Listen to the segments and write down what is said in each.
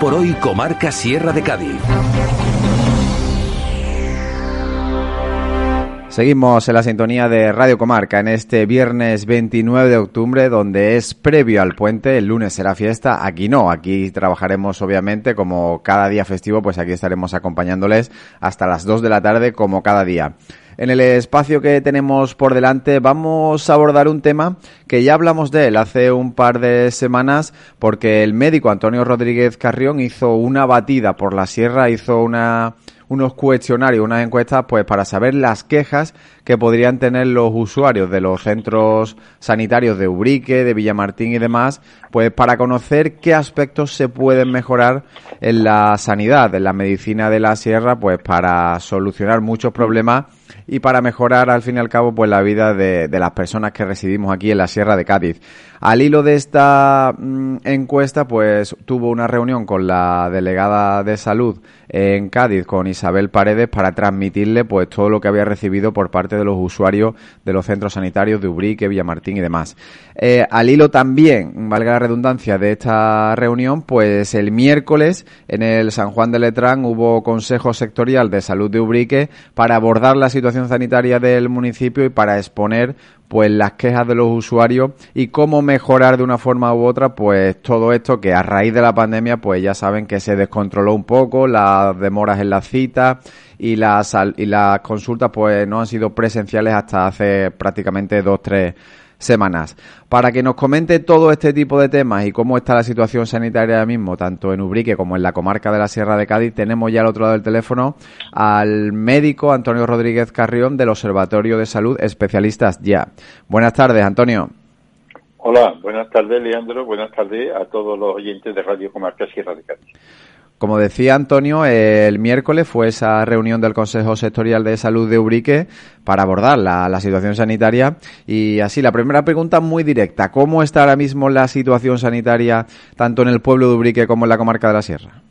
por hoy Comarca Sierra de Cádiz. Seguimos en la sintonía de Radio Comarca en este viernes 29 de octubre, donde es previo al puente. El lunes será fiesta. Aquí no. Aquí trabajaremos, obviamente, como cada día festivo, pues aquí estaremos acompañándoles hasta las 2 de la tarde, como cada día. En el espacio que tenemos por delante vamos a abordar un tema que ya hablamos de él hace un par de semanas porque el médico Antonio Rodríguez Carrión hizo una batida por la sierra, hizo una unos cuestionarios, unas encuestas, pues para saber las quejas que podrían tener los usuarios de los centros sanitarios de Ubrique, de Villamartín y demás, pues para conocer qué aspectos se pueden mejorar en la sanidad, en la medicina de la sierra, pues para solucionar muchos problemas y para mejorar al fin y al cabo pues la vida de, las personas que residimos aquí en la Sierra de Cádiz. Al hilo de esta mm, encuesta pues tuvo una reunión con la delegada de salud en Cádiz con Isabel Paredes para transmitirle pues todo lo que había recibido por parte de los usuarios de los centros sanitarios de Ubrique, Villamartín y demás. Eh, al hilo también, valga la redundancia, de esta reunión, pues el miércoles en el San Juan de Letrán hubo Consejo Sectorial de Salud de Ubrique para abordar la situación sanitaria del municipio y para exponer pues las quejas de los usuarios y cómo mejorar de una forma u otra pues todo esto que a raíz de la pandemia pues ya saben que se descontroló un poco las demoras en las citas y las y las consultas pues no han sido presenciales hasta hace prácticamente dos tres semanas. Para que nos comente todo este tipo de temas y cómo está la situación sanitaria ahora mismo, tanto en Ubrique como en la comarca de la Sierra de Cádiz, tenemos ya al otro lado del teléfono al médico Antonio Rodríguez Carrión del Observatorio de Salud Especialistas Ya. Buenas tardes, Antonio. Hola, buenas tardes, Leandro. Buenas tardes a todos los oyentes de Radio Comarca Sierra de Cádiz. Como decía Antonio, el miércoles fue esa reunión del Consejo Sectorial de Salud de Ubrique para abordar la, situación sanitaria. Y así, la primera pregunta muy directa. ¿Cómo está ahora mismo la situación sanitaria tanto en el pueblo de Ubrique como en la comarca de la Sierra?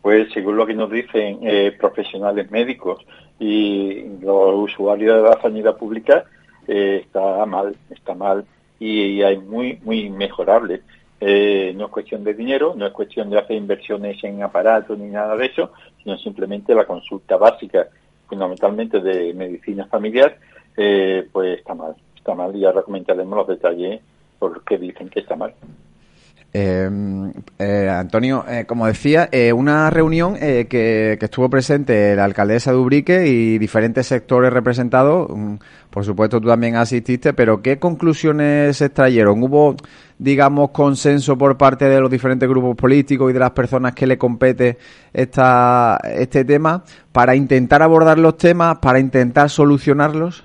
Pues según lo que nos dicen eh, profesionales médicos y los usuarios de la sanidad pública, eh, está mal, está mal y, hay muy, muy mejorable. Eh, no es cuestión de dinero, no es cuestión de hacer inversiones en aparatos ni nada de eso, sino simplemente la consulta básica, fundamentalmente de medicina familiar, eh, pues está mal, está mal y ahora comentaremos los detalles por que dicen que está mal. Em, eh, Antonio, eh, como decía, eh, una reunión eh, que, estuvo presente la alcaldesa de Ubrique y diferentes sectores representados. Mm, por supuesto, tú también asististe, pero ¿qué conclusiones se extrayeron? ¿Hubo, digamos, consenso por parte de los diferentes grupos políticos y de las personas que le compete esta, este tema para intentar abordar los temas, para intentar solucionarlos?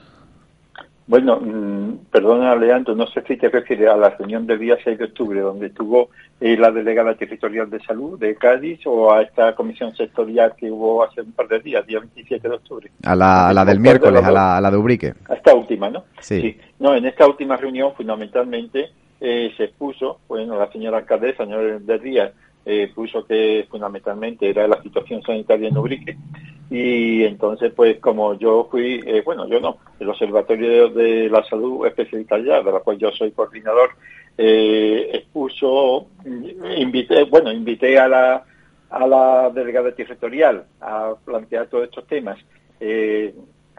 Bueno, mm, perdona, Leandro, no sé si te refieres a la reunión del día 6 de octubre, donde estuvo eh, la delegada territorial de salud de Cádiz, o a esta comisión sectorial que hubo hace un par de días, día 27 de octubre. A la, del miércoles, a la, a la de Ubrique. A esta última, ¿no? Sí. No, en esta última reunión, fundamentalmente, eh, se expuso, bueno, la señora alcaldesa, señor de Díaz, eh, puso que fundamentalmente era la situación sanitaria en Ubrique y entonces pues como yo fui, eh, bueno yo no, el Observatorio de la Salud Especialista ya, de la cual yo soy coordinador, expuso, invité, bueno, invité a la, a la delegada territorial a plantear todos estos temas.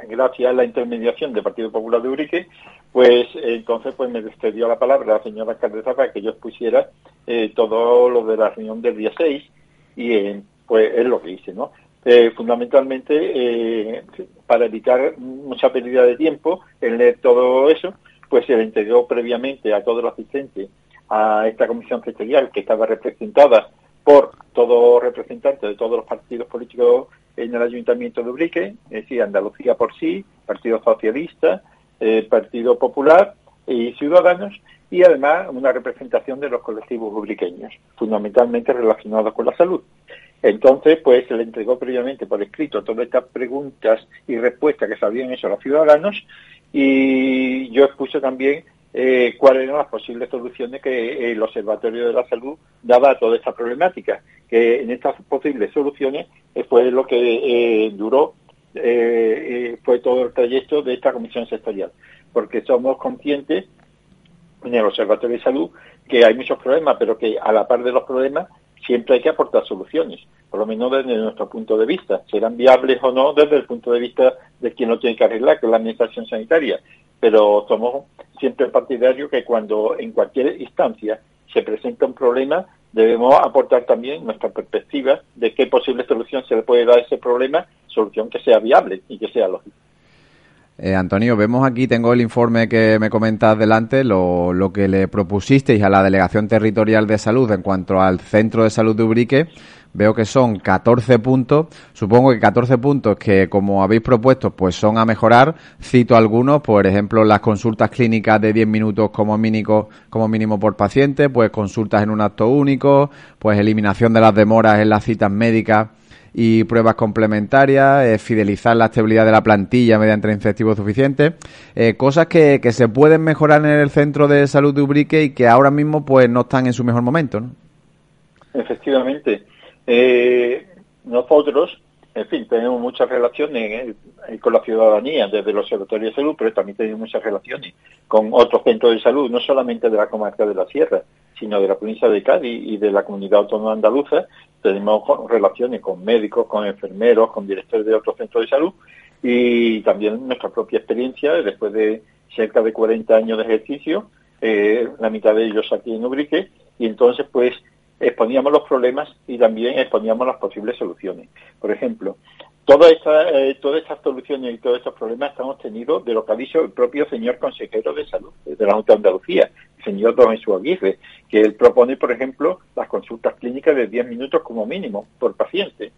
Eh, gracias a la intermediación del Partido Popular de Urique, pues entonces pues me cedió la palabra la señora alcaldesa para que yo expusiera eh, todo lo de la reunión del día 6 y pues es lo que hice, ¿no? Eh, fundamentalmente eh, para evitar mucha pérdida de tiempo en leer todo eso, pues se le entregó previamente a todos los asistentes a esta comisión sectorial que estaba representada por todos representantes de todos los partidos políticos en el Ayuntamiento de Ubrique, es decir, Andalucía por sí, Partido Socialista, eh, Partido Popular y Ciudadanos, y además una representación de los colectivos ubriqueños, fundamentalmente relacionados con la salud. Entonces, pues se le entregó previamente por escrito todas estas preguntas y respuestas que se habían hecho a los ciudadanos y yo expuse también eh, cuáles eran las posibles soluciones que el Observatorio de la Salud daba a toda esta problemática, que en estas posibles soluciones eh, fue lo que eh, duró, fue todo el trayecto de esta comisión sectorial, porque somos conscientes en el Observatorio de Salud que hay muchos problemas, pero que a la par de los problemas siempre hay que aportar soluciones, por lo menos desde nuestro punto de vista, serán viables o no desde el punto de vista de quien lo tiene que arreglar, que es la administración sanitaria, pero somos siempre partidarios que cuando en cualquier instancia se presenta un problema, debemos aportar también nuestra perspectiva de qué posible solución se le puede dar a ese problema, solución que sea viable y que sea lógica. Eh, Antonio, vemos aquí, tengo el informe que me comentas delante, lo, lo, que le propusisteis a la Delegación Territorial de Salud en cuanto al Centro de Salud de Ubrique. Veo que son 14 puntos. Supongo que 14 puntos que, como habéis propuesto, pues son a mejorar. Cito algunos, por ejemplo, las consultas clínicas de 10 minutos como como mínimo por paciente, pues consultas en un acto único, pues eliminación de las demoras en las citas médicas y pruebas complementarias, eh, fidelizar la estabilidad de la plantilla mediante infectivos suficientes, eh, cosas que, que se pueden mejorar en el centro de salud de Ubrique y que ahora mismo pues no están en su mejor momento. ¿no? Efectivamente. Eh, nosotros, en fin, tenemos muchas relaciones con la ciudadanía desde los observatorios de salud, pero también tenemos muchas relaciones con otros centros de salud, no solamente de la comarca de la Sierra, sino de la provincia de Cádiz y de la comunidad autónoma andaluza. Tenemos relaciones con médicos, con enfermeros, con directores de otros centros de salud y también nuestra propia experiencia después de cerca de 40 años de ejercicio, eh, la mitad de ellos aquí en Ubrique, y entonces pues exponíamos los problemas y también exponíamos las posibles soluciones. Por ejemplo, todas estas eh, todas estas soluciones y todos estos problemas están obtenidos de lo que ha dicho el propio señor consejero de salud de la Junta de Andalucía, el señor Don Jesús Aguirre, que él propone, por ejemplo, las consultas clínicas de 10 minutos como mínimo por paciente.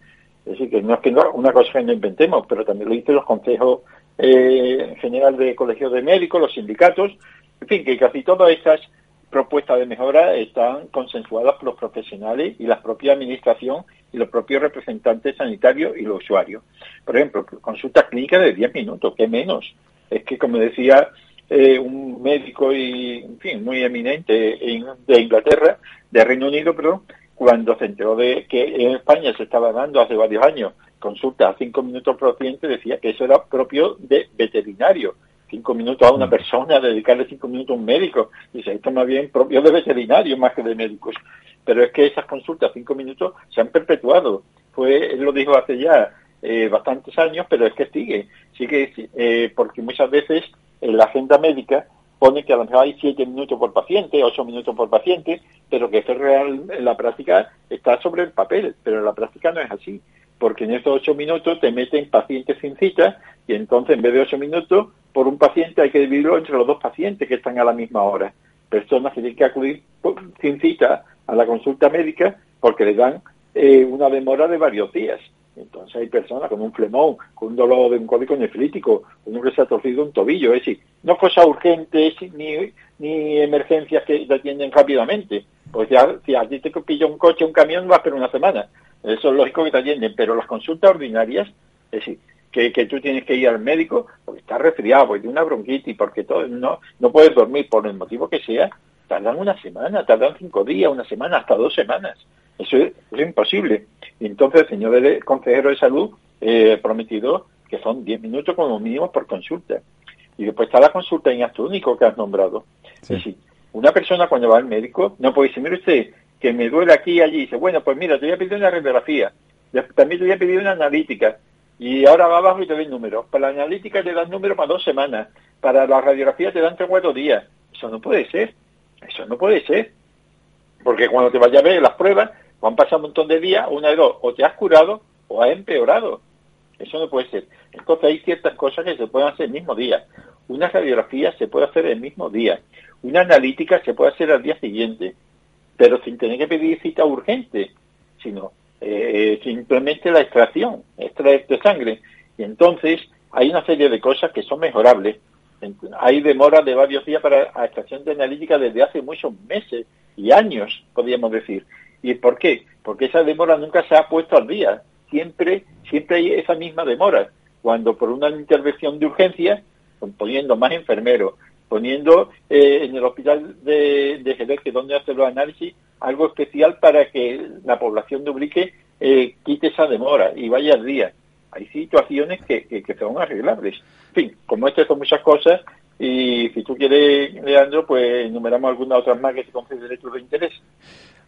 Es decir, que no es que no, una cosa que no inventemos, pero también lo dicen los consejos eh, general de colegios de médicos, los sindicatos, en fin, que casi todas estas propuestas de mejora están consensuadas por los profesionales y la propia administración y los propios representantes sanitarios y los usuarios. Por ejemplo, consulta clínica de 10 minutos, ¿qué menos? Es que, como decía eh, un médico y, en fin, muy eminente de Inglaterra, de Reino Unido, perdón, cuando se enteró de que en España se estaba dando hace varios años consultas a 5 minutos por paciente, decía que eso era propio de veterinario cinco minutos a una mm. persona, dedicarle cinco minutos a un médico. Dice, esto más bien propio de veterinario más que de médicos. Pero es que esas consultas, cinco minutos, se han perpetuado. Fue, él lo dijo hace ya eh, bastantes años, pero es que sigue. Sigue eh, porque muchas veces en la agenda médica pone que a lo mejor hay siete minutos por paciente, ocho minutos por paciente, pero que eso real, en la práctica está sobre el papel, pero en la práctica no es así porque en estos ocho minutos te meten pacientes sin cita y entonces en vez de ocho minutos por un paciente hay que dividirlo entre los dos pacientes que están a la misma hora. Personas que tienen que acudir sin cita a la consulta médica porque le dan eh, una demora de varios días. Entonces hay personas con un flemón, con un dolor de un código nefrítico, uno que se ha torcido un tobillo, es decir, no cosas urgentes ni, ni emergencias que se atienden rápidamente. Pues ya, si a ti te pilla un coche, un camión, va a esperar una semana. Eso es lógico que te atienden, pero las consultas ordinarias, es decir, que, que tú tienes que ir al médico porque estás resfriado, porque tiene una bronquitis, porque todo, no, no puedes dormir por el motivo que sea, tardan una semana, tardan cinco días, una semana, hasta dos semanas. Eso es, imposible. Y entonces el señor consejero de salud eh, prometido que son diez minutos como mínimo por consulta. Y después está la consulta en acto único que has nombrado. Es decir, una persona cuando va al médico no puede decir, mire usted, que me duele aquí y allí. Dice, bueno, pues mira, te voy a pedir una radiografía. También te voy a pedir una analítica. Y ahora va abajo y te doy números. Para la analítica te dan números para dos semanas. Para la radiografía te dan tres o cuatro días. Eso no puede ser. Eso no puede ser. Porque cuando te vaya a ver las pruebas, van pasar un montón de días, una de dos, o te has curado o has empeorado. Eso no puede ser. Entonces hay ciertas cosas que se pueden hacer el mismo día. Una radiografía se puede hacer el mismo día. Una analítica se puede hacer al día siguiente. Pero sin tener que pedir cita urgente, sino eh, simplemente la extracción, extraer de sangre. Y entonces hay una serie de cosas que son mejorables. Hay demoras de varios días para la extracción de analítica desde hace muchos meses y años, podríamos decir. ¿Y por qué? Porque esa demora nunca se ha puesto al día. Siempre, siempre hay esa misma demora. Cuando por una intervención de urgencia, poniendo más enfermeros, poniendo eh, en el hospital de, de Jerez, que es donde hace los análisis, algo especial para que la población de Ubrique eh, quite esa demora y vaya al día. Hay situaciones que, que, son arreglables. En fin, como estas son muchas cosas, y si tú quieres, Leandro, pues enumeramos algunas otras más que se consideren de interés.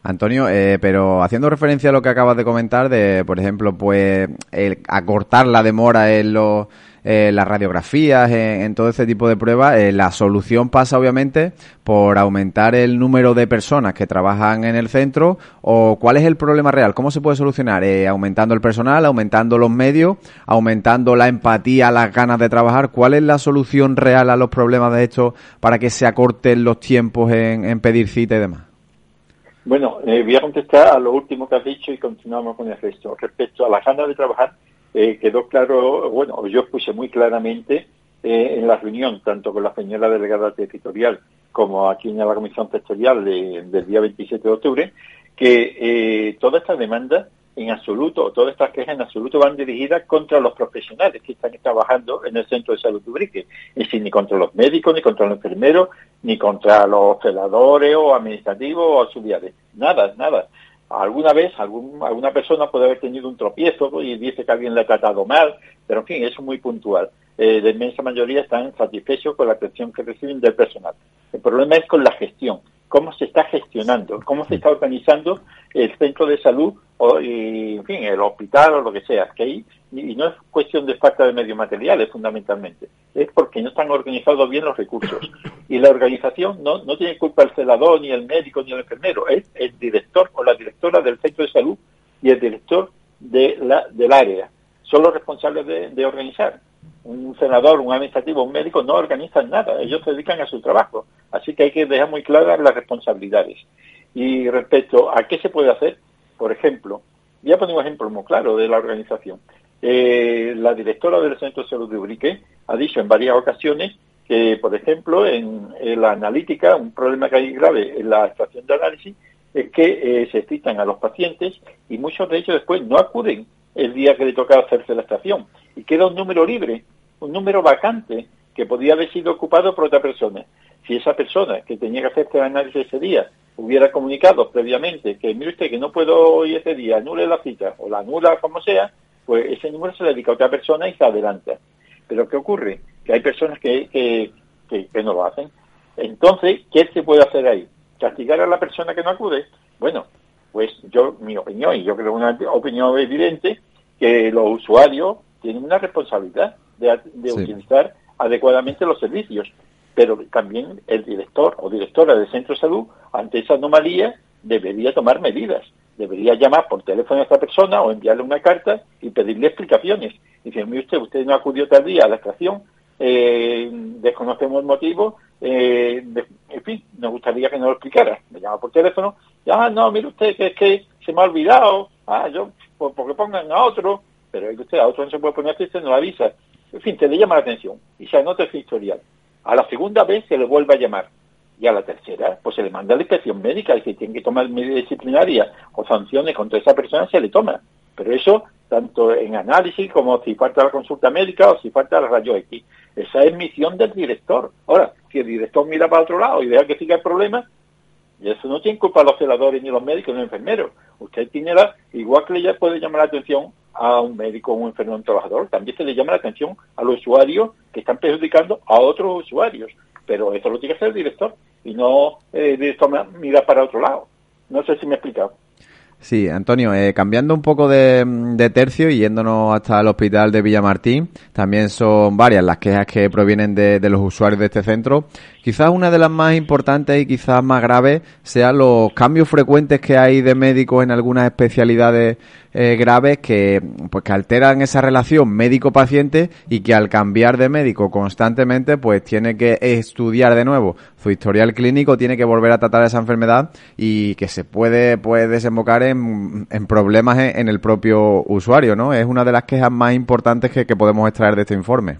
Antonio, eh, pero haciendo referencia a lo que acabas de comentar, de, por ejemplo, pues el acortar la demora en los eh, las radiografías, en, todo ese tipo de pruebas, eh, la solución pasa obviamente por aumentar el número de personas que trabajan en el centro o cuál es el problema real, cómo se puede solucionar, eh, aumentando el personal, aumentando los medios, aumentando la empatía, las ganas de trabajar, cuál es la solución real a los problemas de esto para que se acorten los tiempos en, pedir cita y demás. Bueno, voy a contestar a lo último que has dicho y continuamos con el resto. Respecto a las ganas de trabajar, eh, quedó claro, bueno, yo puse muy claramente eh, en la reunión, tanto con la señora delegada territorial como aquí en la comisión sectorial del día 27 de octubre, que eh, toda esta demanda en absoluto, todas estas quejas en absoluto van dirigidas contra los profesionales que están trabajando en el centro de salud Ubrique. Es decir, ni contra los médicos, ni contra los enfermeros, ni contra los celadores o administrativos o auxiliares. Nada, nada alguna vez alguna persona puede haber tenido un tropiezo y dice que alguien le ha tratado mal, pero en fin, es muy puntual. Eh, la inmensa mayoría están satisfechos con la atención que reciben del personal. El problema es con la gestión, cómo se está gestionando, cómo se está organizando el centro de salud o, y, en fin, el hospital o lo que sea, que ahí, y no es cuestión de falta de medios materiales fundamentalmente, es porque no están organizados bien los recursos. Y la organización no, no tiene culpa el celador, ni el médico, ni el enfermero, es el director o la directora del centro de salud y el director de la, del área. Son los responsables de, de organizar un senador, un administrativo, un médico no organizan nada, ellos se dedican a su trabajo. Así que hay que dejar muy claras las responsabilidades. Y respecto a qué se puede hacer, por ejemplo, voy a poner un ejemplo muy claro de la organización. Eh, la directora del Centro de Salud de Urique ha dicho en varias ocasiones que, por ejemplo, en, la analítica, un problema que hay grave en la estación de análisis es que eh, se citan a los pacientes y muchos de ellos después no acuden el día que le toca hacerse la estación y queda un número libre, un número vacante que podía haber sido ocupado por otra persona. Si esa persona que tenía que hacerse el análisis ese día hubiera comunicado previamente que mire usted que no puedo ir ese día, anule la cita o la anula como sea, pues ese número se le dedica a otra persona y se adelanta. Pero ¿qué ocurre? Que hay personas que, que, que, no lo hacen. Entonces, ¿qué se puede hacer ahí? ¿Castigar a la persona que no acude? Bueno, pues yo, mi opinión, y yo creo una opinión evidente, que los usuarios tienen una responsabilidad de, utilizar adecuadamente los servicios, pero también el director o directora del centro de salud, ante esa anomalía, debería tomar medidas. Debería llamar por teléfono a esta persona o enviarle una carta y pedirle explicaciones. Y decir, usted, usted no acudió tal día a la estación, eh, desconocemos el motivo, eh, en fin, nos gustaría que nos lo explicara. Me llama por teléfono, ah, no, mire usted, que es que se me ha olvidado, ah, yo, pues, porque pongan a otro, pero es que usted a otro no se puede poner usted no avisa. En fin, te le llama la atención y se anota ese historial. A la segunda vez se le vuelve a llamar. Y a la tercera, pues se le manda la inspección médica y si tiene que tomar medidas disciplinarias o sanciones contra esa persona, se le toma. Pero eso, tanto en análisis como si falta la consulta médica o si falta la rayo X. Esa es misión del director. Ahora, si el director mira para otro lado y deja que siga el problema, y eso no tiene culpa los celadores, ni los médicos, ni los enfermeros. Usted tiene la, igual que le puede llamar la atención a un médico o un enfermero, un trabajador, también se le llama la atención a los usuarios que están perjudicando a otros usuarios. Pero eso lo tiene que hacer el director y no eh, el director mira para otro lado. No sé si me he explicado. Sí, Antonio, eh, cambiando un poco de, tercio y yéndonos hasta el hospital de Villamartín, también son varias las quejas que provienen de, de, los usuarios de este centro. Quizás una de las más importantes y quizás más graves sean los cambios frecuentes que hay de médicos en algunas especialidades eh, graves que, pues, que alteran esa relación médico-paciente y que al cambiar de médico constantemente, pues tiene que estudiar de nuevo su historial clínico, tiene que volver a tratar esa enfermedad y que se puede, pues, desembocar en, en problemas en, el propio usuario, ¿no? Es una de las quejas más importantes que, que podemos extraer de este informe.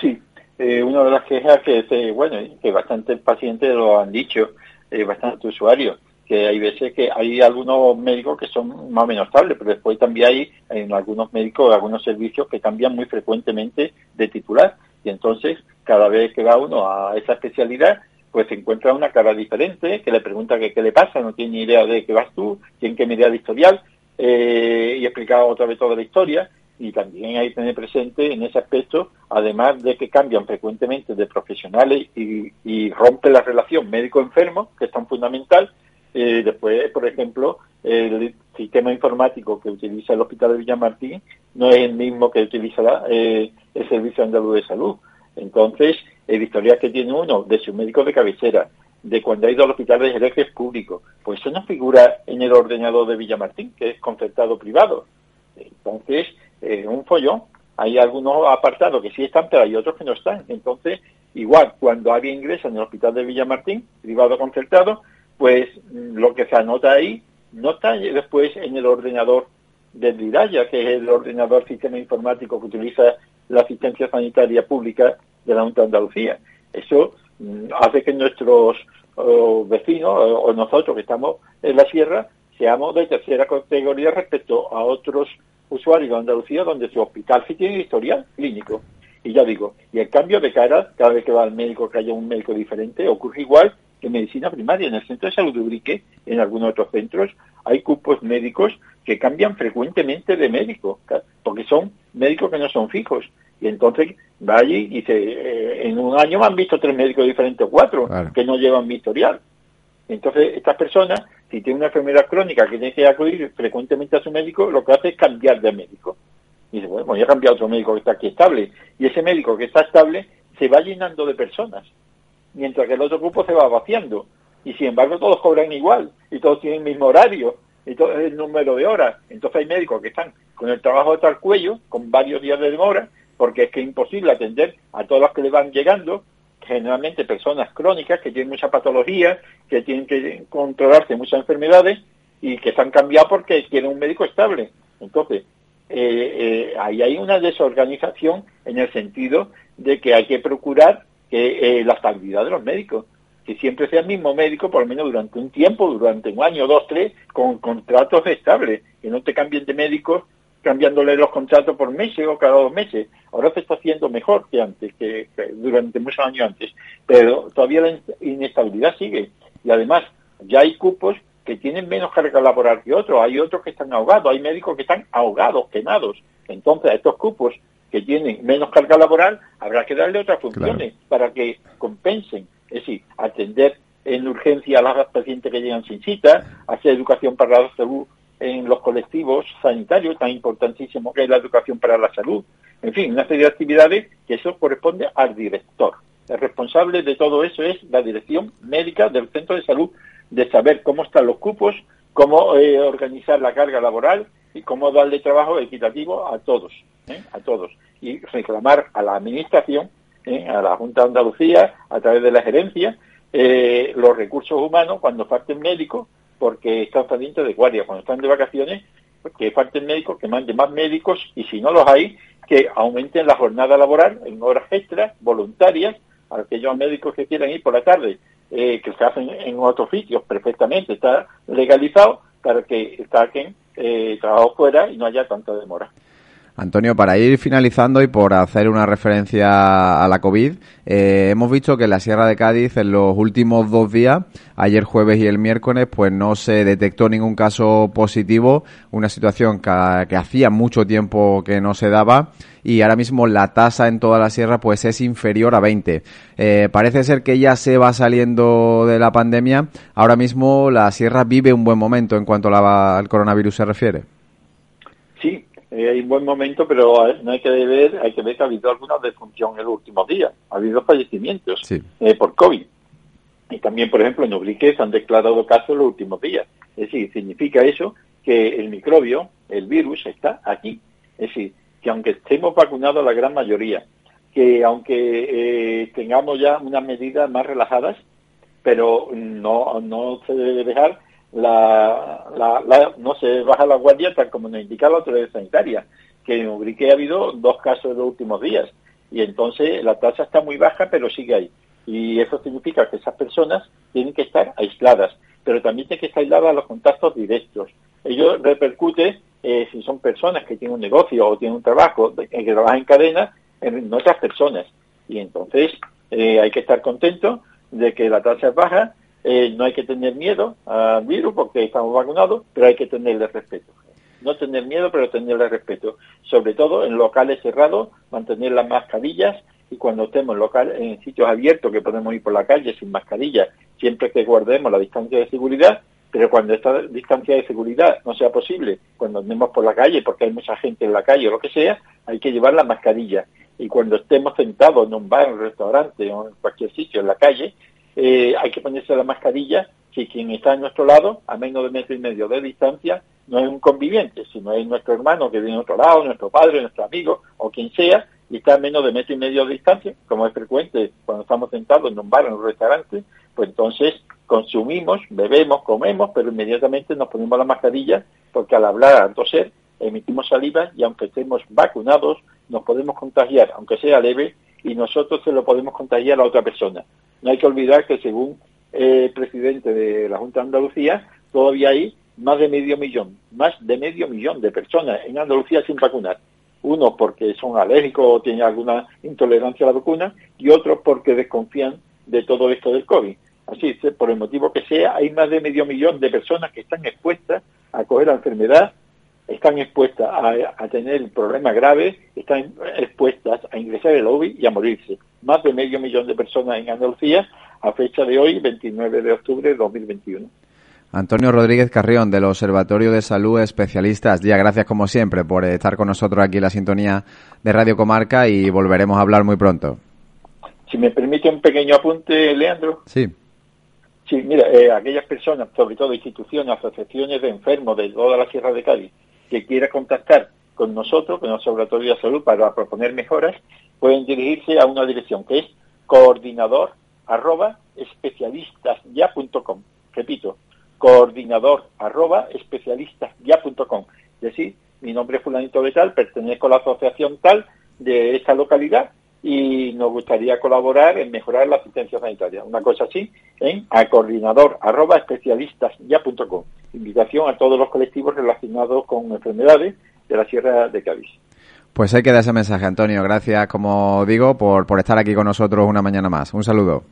Sí, eh, una de las quejas que, bueno, que bastantes pacientes lo han dicho, eh, bastantes usuarios, que hay veces que hay algunos médicos que son más o menos estables, pero después también hay en algunos médicos, algunos servicios que cambian muy frecuentemente de titular. Y entonces, cada vez que va uno a esa especialidad, pues se encuentra una cara diferente, que le pregunta qué le pasa, no tiene ni idea de qué vas tú, tiene que mirar el historial eh, y explicar otra vez toda la historia. Y también hay que tener presente en ese aspecto, además de que cambian frecuentemente de profesionales y, y rompe la relación médico-enfermo, que es tan fundamental, eh, después, por ejemplo, el sistema informático que utiliza el Hospital de Villamartín no es el mismo que utiliza eh, el Servicio Andaluz de Salud. Entonces, el historial que tiene uno de su médico de cabecera, de cuando ha ido al hospital de Jerez, que es público, pues eso no figura en el ordenador de Villamartín, que es concertado privado. Entonces, es un follón. Hay algunos apartados que sí están, pero hay otros que no están. Entonces, igual, cuando alguien ingresa en el hospital de Villamartín, privado concertado, pues lo que se anota ahí no está después en el ordenador del DIRAYA, que es el ordenador sistema informático que utiliza la asistencia sanitaria pública de la Junta de Andalucía. Eso mm, hace que nuestros vecinos o nosotros que estamos en la sierra seamos de tercera categoría respecto a otros usuarios de Andalucía donde su hospital sí tiene historial clínico. Y ya digo, y el cambio de cara, cada vez que va al médico, que haya un médico diferente, ocurre igual en medicina primaria. En el centro de salud de Urique, en algunos otros centros, hay cupos médicos que cambian frecuentemente de médico, porque son médicos que no son fijos. Y entonces va allí y dice, eh, en un año me han visto tres médicos diferentes o cuatro que no llevan mi historial. Entonces, estas personas, si tienen una enfermedad crónica que tiene que acudir frecuentemente a su médico, lo que hace es cambiar de médico. Y dice, bueno, voy a cambiar a otro médico que está aquí estable. Y ese médico que está estable se va llenando de personas, mientras que el otro grupo se va vaciando. Y sin embargo, todos cobran igual, y todos tienen el mismo horario, y todo el número de horas. Entonces hay médicos que están con el trabajo de tal cuello, con varios días de demora, porque es que es imposible atender a todos los que le van llegando, generalmente personas crónicas que tienen mucha patología, que tienen que controlarse muchas enfermedades y que se han cambiado porque quieren un médico estable. Entonces, eh, eh, ahí hay una desorganización en el sentido de que hay que procurar que eh, la estabilidad de los médicos, que siempre sea el mismo médico, por lo menos durante un tiempo, durante un año, dos, tres, con contratos estables, que no te cambien de médicos cambiándole los contratos por meses o cada dos meses. Ahora se está haciendo mejor que antes, que, durante muchos años antes, pero todavía la inestabilidad sigue. Y además, ya hay cupos que tienen menos carga laboral que otros, hay otros que están ahogados, hay médicos que están ahogados, quemados. Entonces, a estos cupos que tienen menos carga laboral, habrá que darle otras funciones para que compensen. Es decir, atender en urgencia a las pacientes que llegan sin cita, hacer educación para la salud en los colectivos sanitarios, tan importantísimo que es la educación para la salud. En fin, una serie de actividades que eso corresponde al director. El responsable de todo eso es la dirección médica del centro de salud, de saber cómo están los cupos, cómo eh, organizar la carga laboral y cómo darle trabajo equitativo a todos, ¿eh? a todos. Y reclamar a la administración, ¿eh? a la Junta de Andalucía, a través de la gerencia, los recursos humanos cuando falten médicos, porque están saliendo de guardia, cuando están de vacaciones, que falten médicos, que manden más médicos y si no los hay, que aumenten la jornada laboral en horas extras, voluntarias, a aquellos médicos que quieran ir por la tarde, eh, que se hacen en otros sitios perfectamente, está legalizado para que saquen eh, trabajo fuera y no haya tanta demora. Antonio, para ir finalizando y por hacer una referencia a la COVID, eh, hemos visto que en la Sierra de Cádiz en los últimos dos días, ayer jueves y el miércoles, pues no se detectó ningún caso positivo, una situación que, hacía mucho tiempo que no se daba y ahora mismo la tasa en toda la sierra pues es inferior a 20. Eh, parece ser que ya se va saliendo de la pandemia. Ahora mismo la sierra vive un buen momento en cuanto al coronavirus se refiere. Eh, hay un buen momento, pero no hay que ver, hay que ver que ha habido alguna defunción en los últimos días. Ha habido fallecimientos eh, por COVID. Y también, por ejemplo, en Ubrique se han declarado casos en los últimos días. Es decir, significa eso que el microbio, el virus, está aquí. Es decir, que aunque estemos vacunados la gran mayoría, que aunque eh, tengamos ya unas medidas más relajadas, pero no, no se debe dejar la, la, no se baja la guardia tal como nos indica la autoridad sanitaria, que en Ubrique ha habido dos casos en los últimos días y entonces la tasa está muy baja pero sigue ahí. Y eso significa que esas personas tienen que estar aisladas, pero también tienen que estar aisladas los contactos directos. Ello repercute eh, si son personas que tienen un negocio o tienen un trabajo, que trabajan en cadena, en otras personas. Y entonces eh, hay que estar contento de que la tasa es baja eh, no hay que tener miedo al virus porque estamos vacunados, pero hay que tenerle respeto. No tener miedo, pero tenerle respeto. Sobre todo en locales cerrados, mantener las mascarillas y cuando estemos en, local, en sitios abiertos que podemos ir por la calle sin mascarilla, siempre que guardemos la distancia de seguridad, Pero cuando esta distancia de seguridad no sea posible, cuando andemos por la calle, porque hay mucha gente en la calle o lo que sea, hay que llevar la mascarilla. Y cuando estemos sentados en un bar, en un restaurante o en cualquier sitio en la calle, eh, hay que ponerse la mascarilla si quien está a nuestro lado, a menos de metro y medio de distancia, no es un conviviente, sino es nuestro hermano que viene a otro lado, nuestro padre, nuestro amigo o quien sea, y está a menos de metro y medio de distancia, como es frecuente cuando estamos sentados en un bar, en un restaurante, pues entonces consumimos, bebemos, comemos, pero inmediatamente nos ponemos la mascarilla porque al hablar, al toser, emitimos saliva y aunque estemos vacunados, nos podemos contagiar, aunque sea leve, y nosotros se lo podemos contagiar a otra persona. No hay que olvidar que según el presidente de la Junta de Andalucía, todavía hay más de medio millón, más de medio millón de personas en Andalucía sin vacunar. Unos porque son alérgicos o tienen alguna intolerancia a la vacuna y otros porque desconfían de todo esto del COVID. Así, por el motivo que sea, hay más de medio millón de personas que están expuestas a coger la enfermedad, están expuestas a, tener problemas graves, están expuestas a ingresar el COVID y a morirse. Más de medio millón de personas en Andalucía a fecha de hoy, 29 de octubre de 2021. Antonio Rodríguez Carrión, del Observatorio de Salud Especialistas. Ya, gracias como siempre por estar con nosotros aquí en la sintonía de Radio Comarca y volveremos a hablar muy pronto. Si me permite un pequeño apunte, Leandro. Sí. Sí, mira, eh, aquellas personas, sobre todo instituciones, asociaciones de enfermos de toda la Sierra de Cádiz, que quieran contactar con nosotros, con el Observatorio de Salud, para proponer mejoras, pueden dirigirse a una dirección que es coordinador arroba especialistasya.com. Repito, coordinador arroba especialistasya.com. Es decir, mi nombre es fulanito de tal, pertenezco a la asociación tal de esta localidad y nos gustaría colaborar en mejorar la asistencia sanitaria. Una cosa así, en a coordinador arroba especialistasya.com. Invitación a todos los colectivos relacionados con enfermedades de la Sierra de Cádiz. Pues hay que dar ese mensaje, Antonio. Gracias, como digo, por, por estar aquí con nosotros una mañana más. Un saludo.